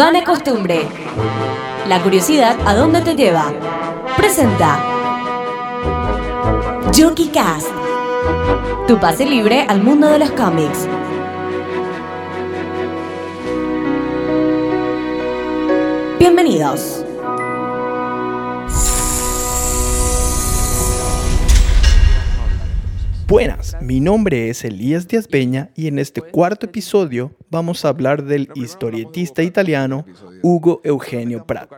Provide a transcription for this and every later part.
Vana Costumbre. La curiosidad a dónde te lleva. Presenta. Jockey Cast. Tu pase libre al mundo de los cómics. Bienvenidos. Buenas, mi nombre es Elías Díaz Peña y en este cuarto episodio vamos a hablar del historietista italiano Hugo Eugenio Prat.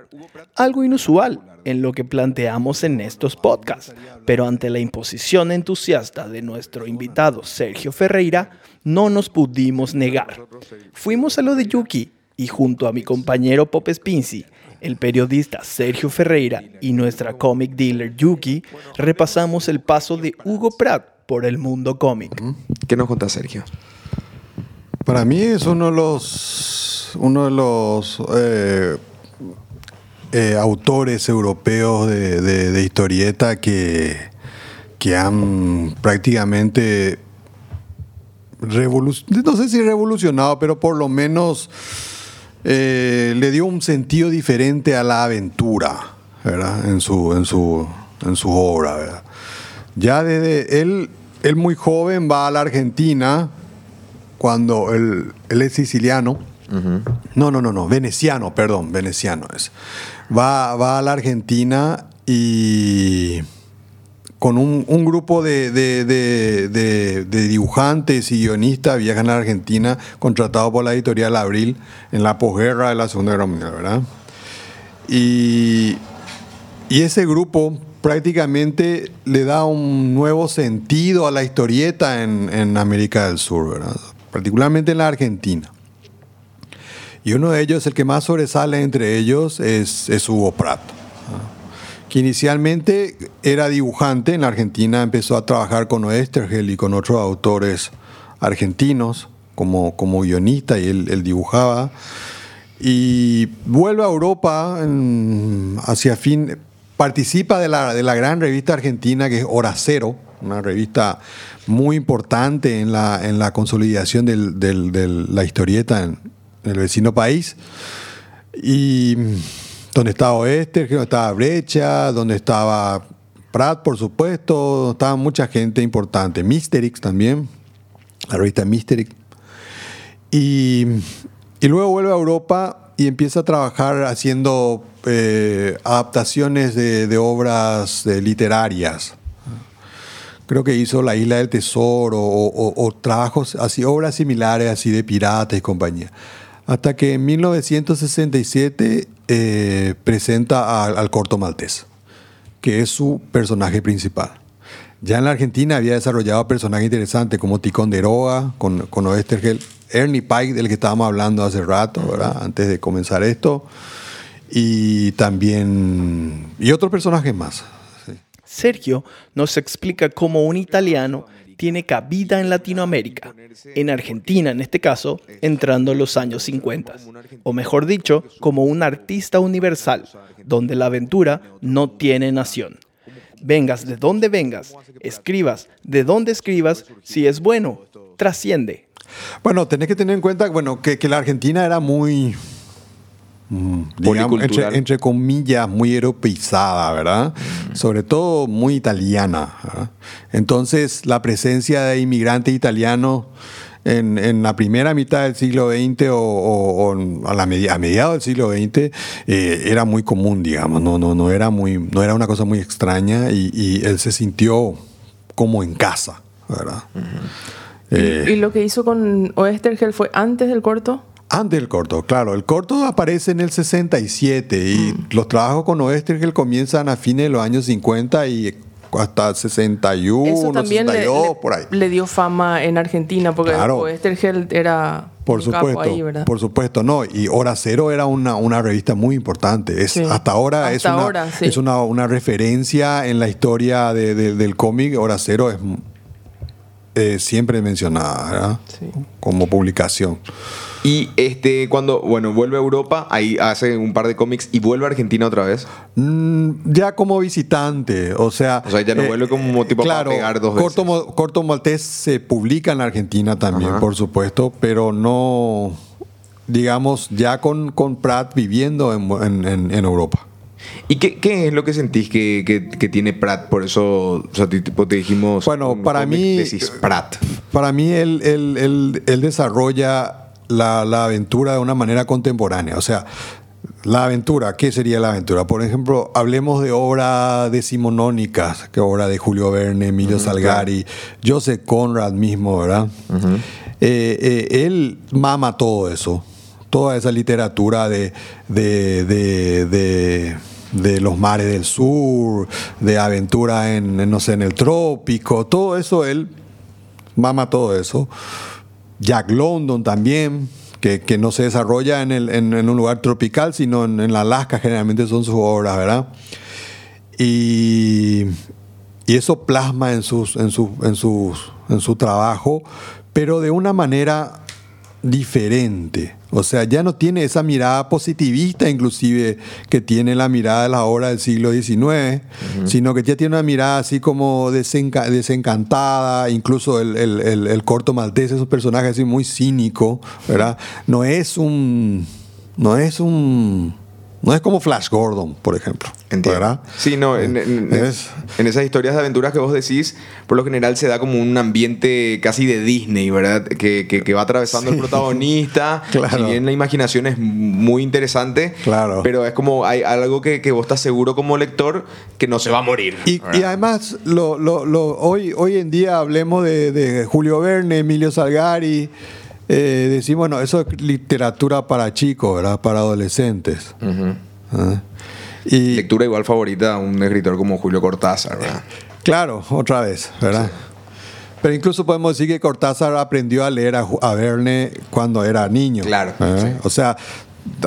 Algo inusual en lo que planteamos en estos podcasts, pero ante la imposición entusiasta de nuestro invitado Sergio Ferreira, no nos pudimos negar. Fuimos a lo de Yuki y junto a mi compañero Pop Spinzi, el periodista Sergio Ferreira y nuestra comic dealer Yuki, repasamos el paso de Hugo Pratt por el mundo cómic. ¿Qué nos contás, Sergio? Para mí es uno de los, uno de los eh, eh, autores europeos de, de- de historieta que, que han prácticamente revolu- no sé si revolucionado, pero por lo menos eh, le dio un sentido diferente a la aventura, ¿verdad? En su, en su, en su obra, ¿verdad? Ya desde él, él muy joven va a la Argentina cuando él, él es siciliano. No, no, no, no, veneciano, perdón, veneciano es. Va, va a la Argentina y con un, un grupo de, de- de- de- de dibujantes y guionistas viajan a la Argentina contratados por la editorial Abril en la posguerra de la Segunda Guerra Mundial, ¿verdad? Y, y ese grupo prácticamente le da un nuevo sentido a la historieta en, América del Sur, particularmente en la Argentina. Y uno de ellos, el que más sobresale entre ellos, es, Hugo Pratt, ¿ah? que inicialmente era dibujante en la Argentina, empezó a trabajar con Oestergel y con otros autores argentinos como, como guionista y él, dibujaba. Y vuelve a Europa hacia fin, participa de la, de la gran revista argentina que es Hora Cero, una revista muy importante en la, en la consolidación de la historieta en, el vecino país. Y donde estaba Oester, donde estaba Brecha, donde estaba Pratt, por supuesto, donde estaba mucha gente importante. Misterix también, la revista Misterix. Y, y luego vuelve a Europa y empieza a trabajar haciendo eh, adaptaciones de, de obras literarias. Creo que hizo La Isla del Tesoro o, o- o trabajos así, obras similares así de piratas y compañía. Hasta que en 1967 eh, presenta al- al corto maltés, que es su personaje principal. Ya en la Argentina había desarrollado personajes interesantes como Ticonderoga, con, con Oestergel, Ernie Pike, del que estábamos hablando hace rato. Antes de comenzar esto. Y también. Y otros personajes más. Sergio nos explica cómo un italiano tiene cabida en Latinoamérica, en Argentina en este caso, entrando los años 50, o mejor dicho, como un artista universal, donde la aventura no tiene nación. Vengas de donde vengas, escribas de donde escribas, si es bueno, trasciende. Bueno, tenés que tener en cuenta bueno, que, que la Argentina era muy. mm, digamos, entre, entre comillas, muy europeizada, ¿verdad? Sobre todo muy italiana. ¿verdad? Entonces, la presencia de inmigrantes italianos en, en la primera mitad del siglo XX o, o- o a, la medi- a mediados del siglo XX eh, era muy común, digamos. No, no, no, era muy, no era una cosa muy extraña y, y él se sintió como en casa, ¿verdad? Eh, ¿Y lo que hizo con Oestergel fue antes del corto? Antes del corto, claro. El corto aparece en el 67 y los trabajos con Oestergel comienzan a fines de los años 50 y hasta 61, Eso también le, 62, le- por ahí. le dio fama en Argentina porque Claro. Oestergel era Por un capo supuesto, ahí, ¿verdad? por supuesto, no. Y Hora Cero era una, una revista muy importante. Es, Sí. Hasta ahora es, Hasta una, ahora, sí. es una, una referencia en la historia de- de- del cómic. Hora Cero es eh, siempre mencionada ¿verdad? Sí. como publicación. Y este, cuando, bueno, vuelve a Europa, ahí hace un par de cómics y vuelve a Argentina otra vez. Mm, ya como visitante, o sea... eh, O sea, ya no vuelve como tipo para claro, pegar dos Corto, veces. Mo- Corto Maltés se publica en Argentina también, Ajá. por supuesto, pero no... digamos, ya con, con Pratt viviendo en, en- en- en Europa. ¿Y qué, qué es lo que sentís que, que- que tiene Pratt? Por eso, o sea, ti- tipo, te dijimos. Bueno, para mí- Decís Pratt. Para mí, él, él- él- él desarrolla la, la aventura de una manera contemporánea. O sea, la aventura, ¿qué sería la aventura? Por ejemplo, hablemos de obra decimonónicas, que obra de Julio Verne, Emilio Salgari, Joseph Conrad mismo, ¿verdad? Eh, eh, él mama todo eso, toda esa literatura de, de, de- de- de los mares del sur, de aventura en, no sé, en el trópico, todo eso él mama todo eso. Jack London también, que, que no se desarrolla en, el- en- un lugar tropical, sino en, en la Alaska, generalmente son sus obras, ¿verdad? Y, y eso plasma en, sus, en, en, sus, en su trabajo, pero de una manera diferente. O sea, ya no tiene esa mirada positivista inclusive que tiene la mirada de la obra del siglo XIX, sino que ya tiene una mirada así como desenca- desencantada, incluso el, el- el- el corto maltés es un personaje así muy cínico, ¿verdad? No es un... No es un... No es como Flash Gordon, por ejemplo. Entiendo. ¿verdad? Sí, no, en, en- Es- en esas historias de aventuras que vos decís, por lo general se da como un ambiente casi de Disney, ¿verdad? Que, que- que va atravesando el protagonista. Claro. Si bien la imaginación es muy interesante, Claro. pero es como hay algo que, que vos estás seguro como lector que no se va a morir. Y además, lo, lo- lo- hoy, hoy en día hablemos de, de Julio Verne, Emilio Salgari, eh, decimos, bueno, eso es literatura para chicos, ¿verdad? Para adolescentes. Ah. Y Lectura igual favorita a un escritor como Julio Cortázar, ¿verdad? claro, otra vez, ¿verdad? Pero incluso podemos decir que Cortázar aprendió a leer a, Verne cuando era niño. Claro, ¿eh? sí. O sea,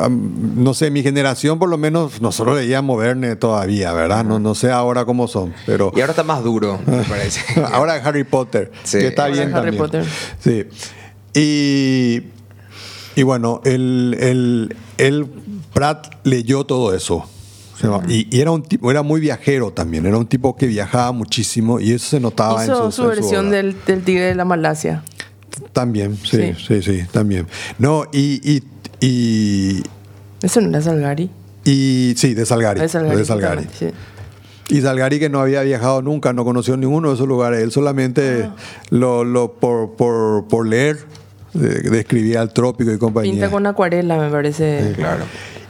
no sé, mi generación por lo menos nosotros leíamos Verne todavía, ¿verdad? No, no sé ahora cómo son, pero... Y ahora está más duro, me parece. Ahora Harry Potter, Sí. que está Ahora bien Harry también. Potter. Sí. Y, y bueno, el, el, el Pratt leyó todo eso. Y, y era un tipo, era muy viajero también, era un tipo que viajaba muchísimo y eso se notaba en Hizo su, su en su versión obra. del, del Tigre de la Malasia. También, sí, sí, Sí. sí, también. No, y, y, y, Eso no era Salgari. y- sí, de Salgari. De Salgari. de Salgari. sí. Y Salgari que no había viajado nunca, no conoció ninguno de esos lugares. Él solamente Ah. lo, lo- por, por, por leer de- describía el trópico y compañía. Pinta con acuarela, me parece. Claro.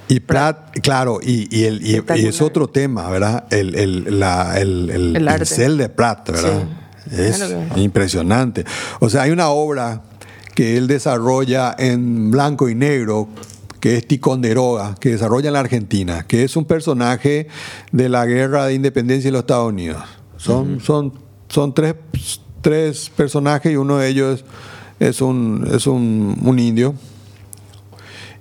Y Pratt, claro, y, y, el, y- y es otro tema, ¿verdad? El, el, la- el, el El arte. pincel de Pratt, ¿verdad? Es Claro que- impresionante. O sea, hay una obra que él desarrolla en blanco y negro, que es Ticonderoga, que desarrolla en la Argentina, que es un personaje de la guerra de independencia de los Estados Unidos. Son, son, son tres, tres personajes y uno de ellos es un, es un, un indio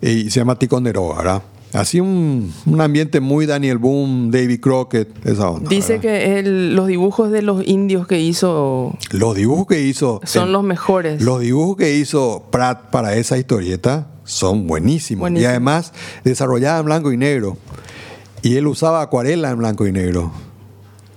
y se llama Ticonderoga, ¿verdad? Así un, un ambiente muy Daniel Boone, David Crockett, esa onda. Dice ¿verdad? que el- los dibujos de los indios que hizo Los dibujos que hizo. son el- los mejores. Los dibujos que hizo Pratt para esa historieta son buenísimos. Y Buenísimo. además desarrollada en blanco y negro. Y él usaba acuarela en blanco y negro.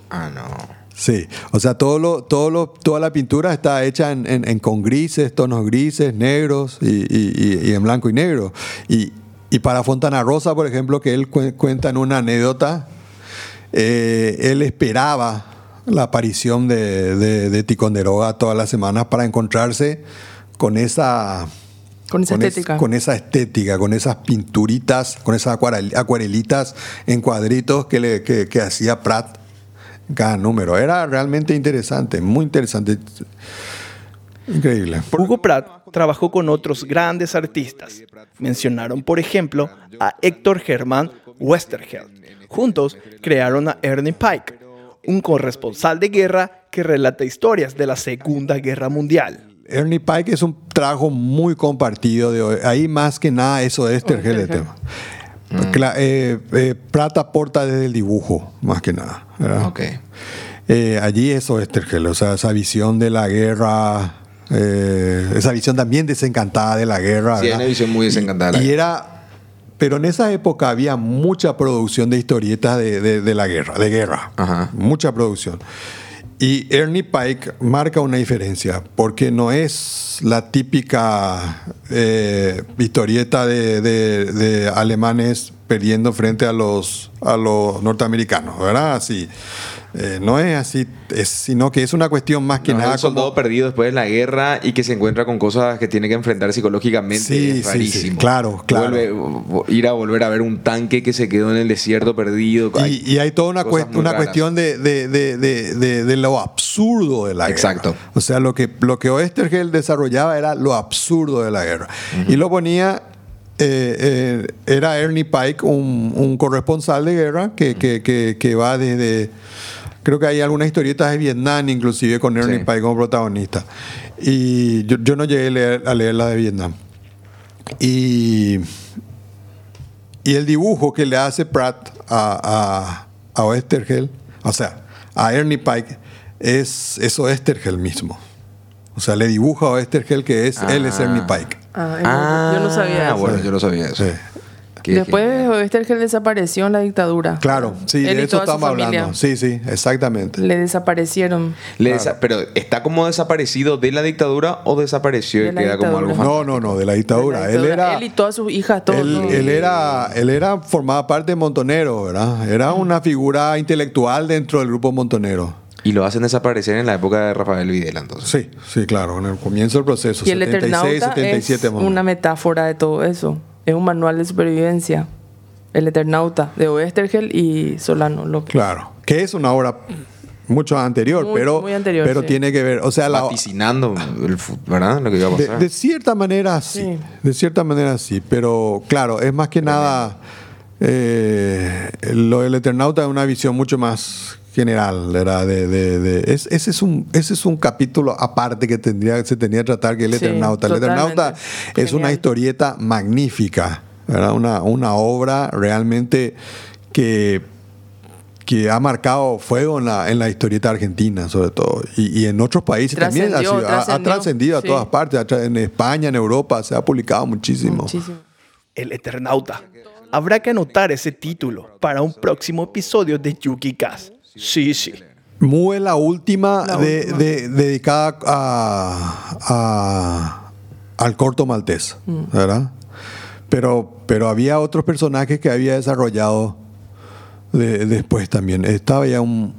Ah, no. Sí, o sea, todo lo, todo lo, toda la pintura está hecha en, en- en con grises, tonos grises, negros y, y- y- y en blanco y negro. Y, y para Fontana Rosa, por ejemplo, que él cue- cuenta en una anécdota, eh, él esperaba la aparición de, de, de Ticonderoga todas las semanas para encontrarse con esa Con esa es- estética. con esa estética, con esas pinturitas, con esas acuarel- acuarelitas en cuadritos que, le, que, que hacía Pratt cada número. Era realmente interesante, muy interesante. Increíble. Hugo Pratt trabajó con otros grandes artistas. Mencionaron, por ejemplo, a Héctor Germán Westergeld. Juntos crearon a Ernie Pike, un corresponsal de guerra que relata historias de la Segunda Guerra Mundial. Ernie Pike es un trabajo muy compartido de hoy. Ahí más que nada eso es Tergel el tema. Cla- eh, eh, Pratt aporta desde el dibujo, más que nada. ¿verdad? Ok. Eh, allí eso es Tergel, o sea, esa visión de la guerra, eh, esa visión también desencantada de la guerra. Sí, ¿verdad? una visión muy desencantada de la Y, y era, pero en esa época había mucha producción de historietas de, de- de la guerra, de guerra, Ajá. mucha producción. Y Ernie Pike marca una diferencia, porque no es la típica eh, de, de- de alemanes perdiendo frente a los, a los norteamericanos, ¿verdad? Así. Eh, no es así, es, sino que es una cuestión más que No, es nada un soldado como... perdido después de la guerra y que se encuentra con cosas que tiene que enfrentar psicológicamente. Sí, es sí, sí, claro, claro. Vuelve- ir a volver a ver un tanque que se quedó en el desierto perdido. Hay Y, hay toda una, cuest- una cuestión de, de- de- de- lo absurdo de la guerra. Exacto. O sea, lo que, lo que Oestergel desarrollaba era lo absurdo de la guerra. Y lo ponía, eh, eh, era Ernie Pike, un, un corresponsal de guerra que, que- que- que va desde... Creo que hay algunas historietas de Vietnam, inclusive con Ernie Sí. Pike como protagonista. Y yo, yo no llegué a leer, a leer la de Vietnam. Y y el dibujo que le hace Pratt a, a, a Oestergel, o sea, a Ernie Pike, es, es Oestergel mismo. O sea, le dibuja a Oestergel que es, él es Ah. Ernie Pike. Ah, yo no sabía Ah, eso. bueno, yo no sabía eso. Sí. Qué Después genial. Oestergel desapareció en la dictadura. Claro, sí, Él de eso estamos familia hablando. Sí, sí, exactamente. Le desaparecieron. Le desa- Pero está como desaparecido de la dictadura o desapareció De y queda como algo fantástico? No, no, no, de la dictadura. De la Él era. Él y todas sus hijas, todo. Él, todo. él era, él era, formaba parte de Montonero, ¿verdad? Era una figura intelectual dentro del grupo Montonero. Y lo hacen desaparecer en la época de Rafael Videla, entonces. Sí, sí, claro, en el comienzo del proceso. Y el 76, Eternauta 77 es una metáfora de todo eso. Es un manual de supervivencia. El Eternauta de Oestergel y Solano. Lo que Claro, que es una obra mucho anterior, Muy- pero, muy anterior, pero sí. tiene que ver, o sea, la, Vaticinando, el ¿verdad? Lo que iba a de, pasar. de cierta manera sí, Sí. de cierta manera sí, pero claro, es más que nada, eh, lo del Eternauta es una visión mucho más general, ¿verdad? De, de- de- es- ese, es un, ese es un capítulo aparte que tendría, se tenía que tratar que el Sí, Eternauta. El Eternauta es una historieta magnífica, ¿verdad? Una, una obra realmente que que ha marcado fuego en la, en la historieta argentina, sobre todo, y, y en otros países también ha, sido- ha- trascendido a sí. todas partes, en España, en Europa, se ha publicado muchísimo. Muchísimo. El Eternauta. Habrá que anotar ese título para un próximo episodio de Yuki Cast. Sí, sí. Mu es la última, La de- última. de- dedicada a, a- al corto maltés, Mm. ¿verdad? Pero, pero había otros personajes que había desarrollado de- después también. Estaba ya un...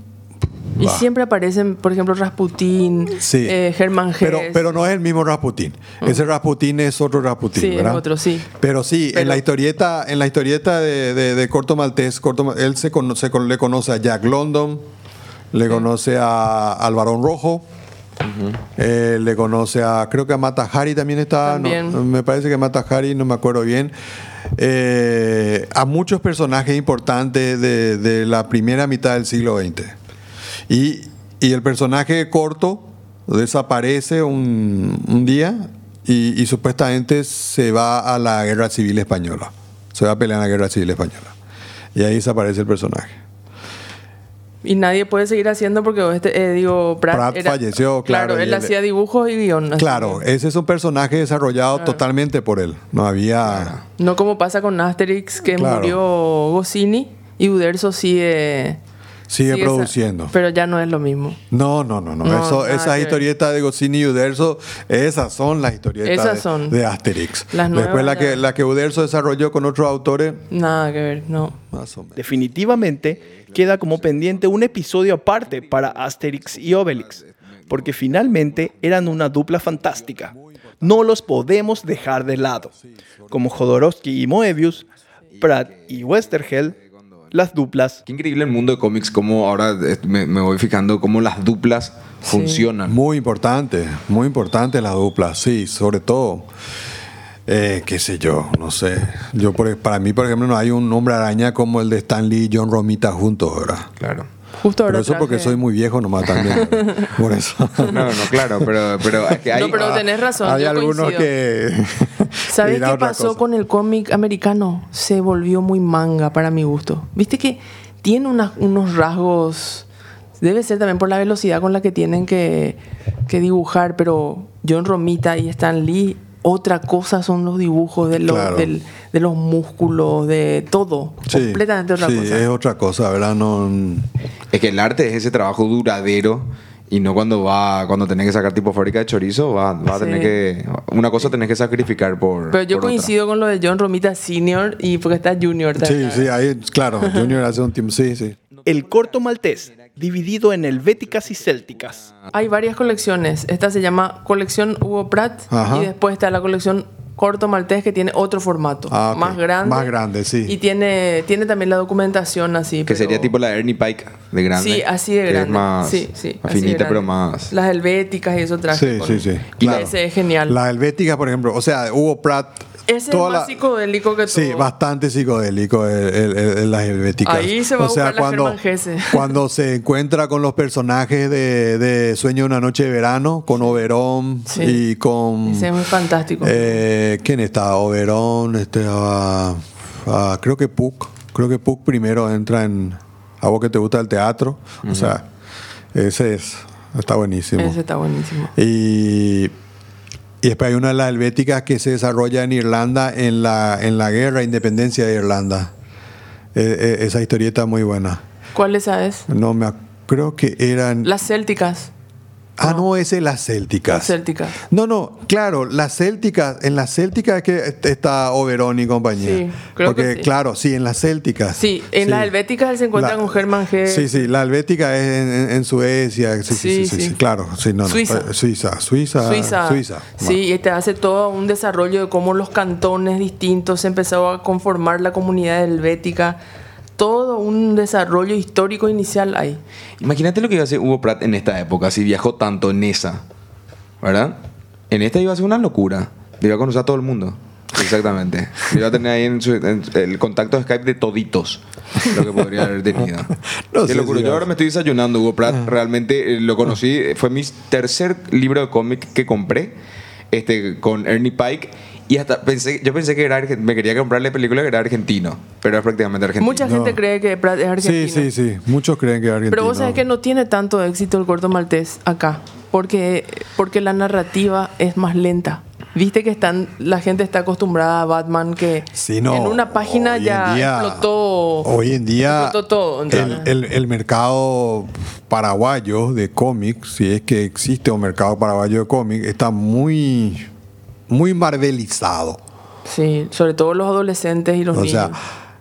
Y Bah. siempre aparecen, por ejemplo, Rasputín, Sí. eh, Germán Gess. Pero, pero no es el mismo Rasputín. Ese Rasputín es otro Rasputín, Sí, otro, sí. Pero sí, Pero- en la historieta, en la historieta de, de- de Corto Maltés, Corto él se, cono- se con- le conoce a Jack London, le conoce a, al Barón Rojo, eh, le conoce a, creo que a Mata Hari también está, no, También. me parece que Mata Hari, no me acuerdo bien. Eh, a muchos personajes importantes de, de la primera mitad del siglo XX. Y, y el personaje corto desaparece un, un día y, y supuestamente se va a la guerra civil española. Se va a pelear en la guerra civil española. Y ahí desaparece el personaje. Y nadie puede seguir haciendo porque este, eh, digo, Pratt, Pratt era- falleció, claro, y él él- hacía dibujos y guion. así Claro, ese es un personaje desarrollado totalmente por él. No había... No como pasa con Asterix, que Claro. murió Goscinny y Uderzo sigue... Sigue produciendo. pero ya no es lo mismo. No, no, no, no. No, Eso, nada esas historietas de Goscinny y Uderzo, esas son las historietas Esas de, son. de Asterix. Las Después nuevas la ya. que, la que Uderzo desarrolló con otros autores, Nada que ver, no. más o menos. Definitivamente queda como pendiente un episodio aparte para Asterix y Obelix, porque finalmente eran una dupla fantástica. No los podemos dejar de lado. Como Jodorowsky y Moebius, Pratt y Westergel, las duplas Qué increíble el mundo de cómics, cómo ahora eh, me, me voy fijando cómo las duplas funcionan. Muy importante, muy importante la dupla, sí, sobre todo. eh, qué sé yo, no sé. Yo por- para mí, por ejemplo, no hay un hombre araña como el de Stan Lee y John Romita juntos, ¿verdad? Claro. Justo ahora Pero eso porque traje- soy muy viejo nomás también. por eso. No, no, claro, pero, pero es que hay, No, pero tenés razón, Hay yo algunos coincido. que. ¿Sabes qué pasó cosa. con el cómic americano? Se volvió muy manga para mi gusto. Viste que tiene unos rasgos. Debe ser también por la velocidad con la que tienen que, que dibujar, pero John Romita y Stan Lee, otra cosa son los dibujos de los, Claro. del- de los músculos, de todo. Sí, completamente otra sí, cosa. es otra cosa, ¿verdad? No, Es que el arte es ese trabajo duradero Y no cuando va, cuando tenés que sacar tipo fábrica de chorizo, va, va a tener Sí. que. Una cosa tenés que sacrificar por. Pero yo por otra. coincido con lo de John Romita Senior y porque está Junior Sí, también. sí, ahí, claro, Junior hace un tiempo, sí, sí. El corto maltés, dividido en helvéticas y célticas. Hay varias colecciones. Esta se llama Colección Hugo Pratt Ajá. y después está la colección Corto Maltés que tiene otro formato, Ah, más grande. Más grande, sí. Y tiene, tiene también la documentación así. Que pero- sería tipo la Ernie Pike de grande. Sí, así de grande. Es más, sí, sí, más finita, grande. pero más. Las helvéticas y eso traje. Sí, con- sí, sí. Y claro. ese es genial. La helvética, por ejemplo, o sea, Hugo Pratt. Ese es más la- psicodélico que todo. Sí, bastante psicodélico el, el- el- las helvéticas. Ahí se va a o sea, buscar la cuando, cuando se encuentra con los personajes de, de Sueño de una noche de verano, con Oberón Sí. y con... Ese es muy fantástico. Eh, ¿Quién está? Oberón, este, ah, ah, creo que Puck. Creo que Puck primero entra en... A vos que te gusta el teatro. O sea, ese es... Está buenísimo. ese está buenísimo. Y, y después hay una de las helvéticas que se desarrolla en Irlanda en la, en la guerra, independencia de Irlanda. Eh, eh, esa historieta es muy buena. ¿Cuál esa es? No me creo que eran. Las célticas. Ah, no, ese es las célticas. Las célticas. No, no, claro, las célticas, en las célticas es que está Oberón y compañía. Sí, creo Porque, que sí. claro, sí, en las célticas. Sí, en Sí. las helvéticas se encuentra La- con Germán G. Sí, sí, la helvética es en, en- en Suecia. Sí, sí, sí, claro. Sí, no, no, Suiza. eh, Suiza, Suiza. Suiza. Suiza. Sí, y te hace todo un desarrollo de cómo los cantones distintos se empezó a conformar la comunidad helvética. Todo un desarrollo histórico inicial ahí. Imagínate lo que iba a hacer Hugo Pratt en esta época, si viajó tanto en esa. ¿Verdad? En esta iba a ser una locura. Iba a conocer a todo el mundo. Exactamente. Iba a tener ahí en su- en el contacto de Skype de toditos. Lo que podría haber tenido. No Qué sé locura. si Yo ahora me estoy desayunando, Hugo Pratt. Realmente eh, lo conocí. Fue mi tercer libro de cómic que compré. Este, con Ernie Pike. Y hasta pensé, yo pensé que era me quería comprarle película que era argentino. Pero es prácticamente argentino. Mucha gente No. cree que es argentino. Sí, sí, sí. Muchos creen que es argentino. Pero vos sabés que no tiene tanto éxito el corto maltés acá. Porque, porque la narrativa es más lenta. Viste que están, la gente está acostumbrada a Batman que Sí, no. en una página Hoy en ya día- explotó. Hoy en día explotó todo. el, el- el mercado paraguayo de cómics, si es que existe un mercado paraguayo de cómics, está muy, muy marvelizado. Sí, sobre todo los adolescentes y los O niños. sea,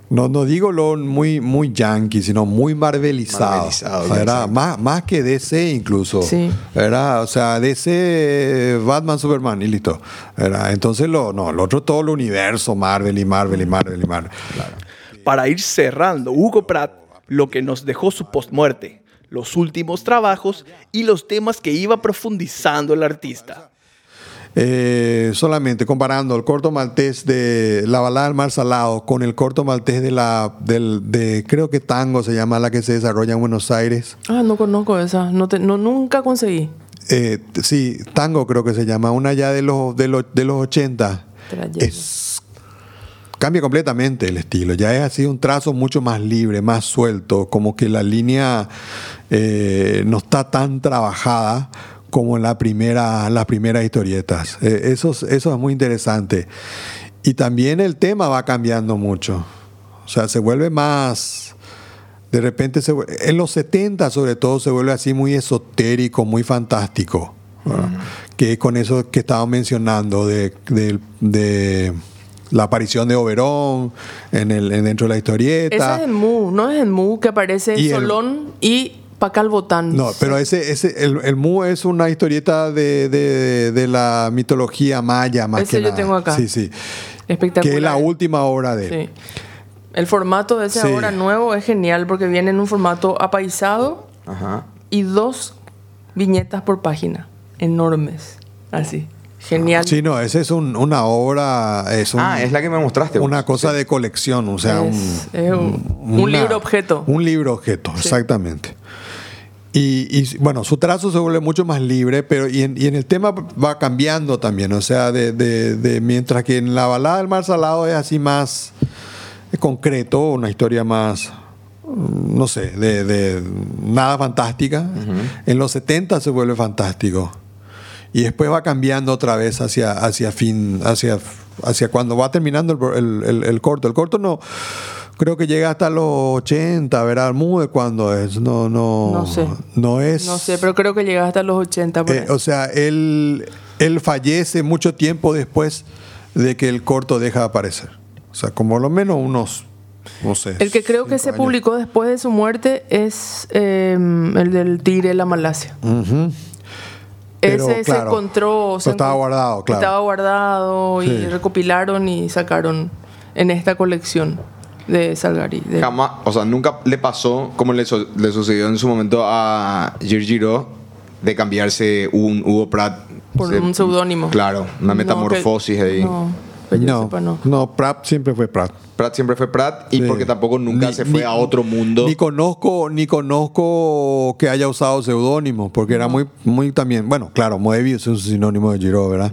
no, no digo lo muy, muy yankee, sino muy marvelizado. Marvelizado. Más, más que DC incluso. Sí. ¿verdad? O sea, DC, Batman, Superman y listo. ¿verdad? Entonces, lo, no, lo otro todo el universo, Marvel y Marvel y Marvel y Marvel. Para ir cerrando, Hugo Pratt, lo que nos dejó su postmuerte, los últimos trabajos y los temas que iba profundizando el artista. Eh, solamente comparando el corto maltés de La balada del mar salado con el corto maltés de la del, de creo que Tango se llama la que se desarrolla en Buenos Aires. Ah, no conozco esa. No te- no, nunca conseguí. Eh, sí, Tango creo que se llama, una ya de los de los, de los 80. Te la llevo. Es cambia completamente el estilo. Ya es así un trazo mucho más libre, más suelto, como que la línea eh, no está tan trabajada como en la primera, las primeras historietas. Eh, eso, es- eso es muy interesante. Y también el tema va cambiando mucho. O sea, se vuelve más... De repente, se en los 70 sobre todo, se vuelve así muy esotérico, muy fantástico. ¿verdad? Que es con eso que estaba mencionando de, de- de la aparición de Oberón en el, en- dentro de la historieta. Esa es en Mu, ¿no es en Mu que aparece el- Solón y Pacal Botán? No, pero ese, ese, el, el Mu es una historieta de, de- de la mitología maya más Ese que yo nada. tengo acá. Sí, sí. Espectacular. Que es la última obra de él. Sí. El formato de ese Sí. ahora nuevo es genial porque viene en un formato apaisado Ajá. y dos viñetas por página. Enormes. Así. Genial. Sí, no, esa es un- una obra, es un- Ah, es la que me mostraste. una vos. cosa de colección, o sea, Es- un, es un- libro objeto. Un libro objeto, exactamente. Y, y, bueno, su trazo se vuelve mucho más libre, pero y en, y en el tema va cambiando también, o sea, de, de- de- mientras que en la balada del mar salado es así más concreto, una historia más, no sé, de, de nada fantástica, en los 70 se vuelve fantástico. Y después va cambiando otra vez hacia, hacia fin, hacia, hacia cuando va terminando el, el- corto. El corto no, creo que llega hasta los 80, ¿verdad? Mude cuando es, no, no, No sé. no es, No sé, pero creo que llega hasta los 80. por eh, o sea, él, él fallece mucho tiempo después de que el corto deja de aparecer. O sea, como lo menos unos, no sé. el que creo que se años. publicó después de su muerte es eh, el del Tigre de la Malasia. Pero, Ese se claro, encontró. se estaba guardado, claro. Estaba guardado y Sí. recopilaron y sacaron en esta colección de Salgari. de- Jamás, o sea, nunca le pasó como le, le sucedió en su momento a Giro de cambiarse un Hugo Pratt Por Se- un seudónimo. Claro, una No, metamorfosis que- ahí. No, yo No, sepa, no. no, Pratt siempre fue Pratt. Pratt siempre fue Pratt y Sí. porque tampoco nunca Ni- se fue ni- a otro mundo. Ni conozco, ni conozco que haya usado seudónimo, porque era muy, muy también, bueno, claro, Moebius es un sinónimo de Giro, ¿verdad?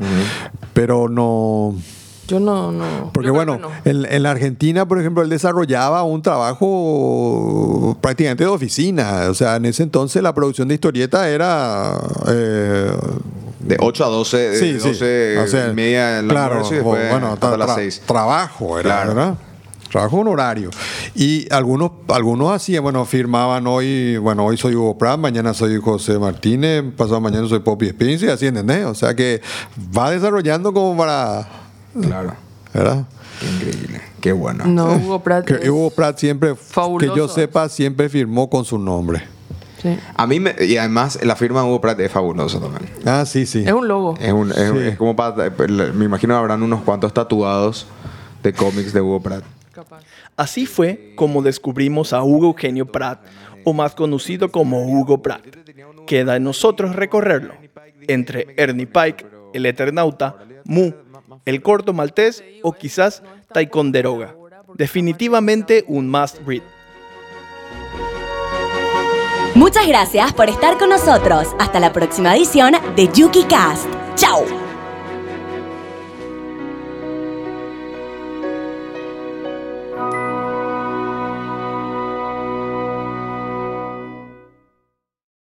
Pero no, Yo no, no. porque yo bueno, que no. en, en la Argentina, por ejemplo, él desarrollaba un trabajo prácticamente de oficina, o sea, en ese entonces la producción de historieta era... eh, De 8 a 12, de sí, sí. 12 O sea, y media en la claro, y después o, bueno, hasta tra- las tra- 6. Trabajo, era, Claro. ¿verdad? Trabajo honorario. Y algunos, algunos hacían, bueno, firmaban hoy, bueno, hoy soy Hugo Pratt, mañana soy José Martínez, pasado mañana soy Poppy Spence y así, ¿entendés? O sea que va desarrollando como para, Claro. ¿verdad? Qué increíble. Qué bueno. No, Hugo Pratt. Que Hugo Pratt siempre, fabuloso. que yo sepa, siempre firmó con su nombre. Sí. A mí, me- y además, la firma de Hugo Pratt es fabulosa también. Ah, sí, sí. Es un logo. Es, un, es, Sí. es como para. Me imagino habrán unos cuantos tatuados de cómics de Hugo Pratt. Capaz. Así fue como descubrimos a Hugo Eugenio Pratt, o más conocido como Hugo Pratt. Queda en nosotros recorrerlo, entre Ernie Pike, el Eternauta, Mu, el corto maltés o quizás Ticonderoga. Definitivamente un must read. Muchas gracias por estar con nosotros. Hasta la próxima edición de Yuki Cast. ¡Chao!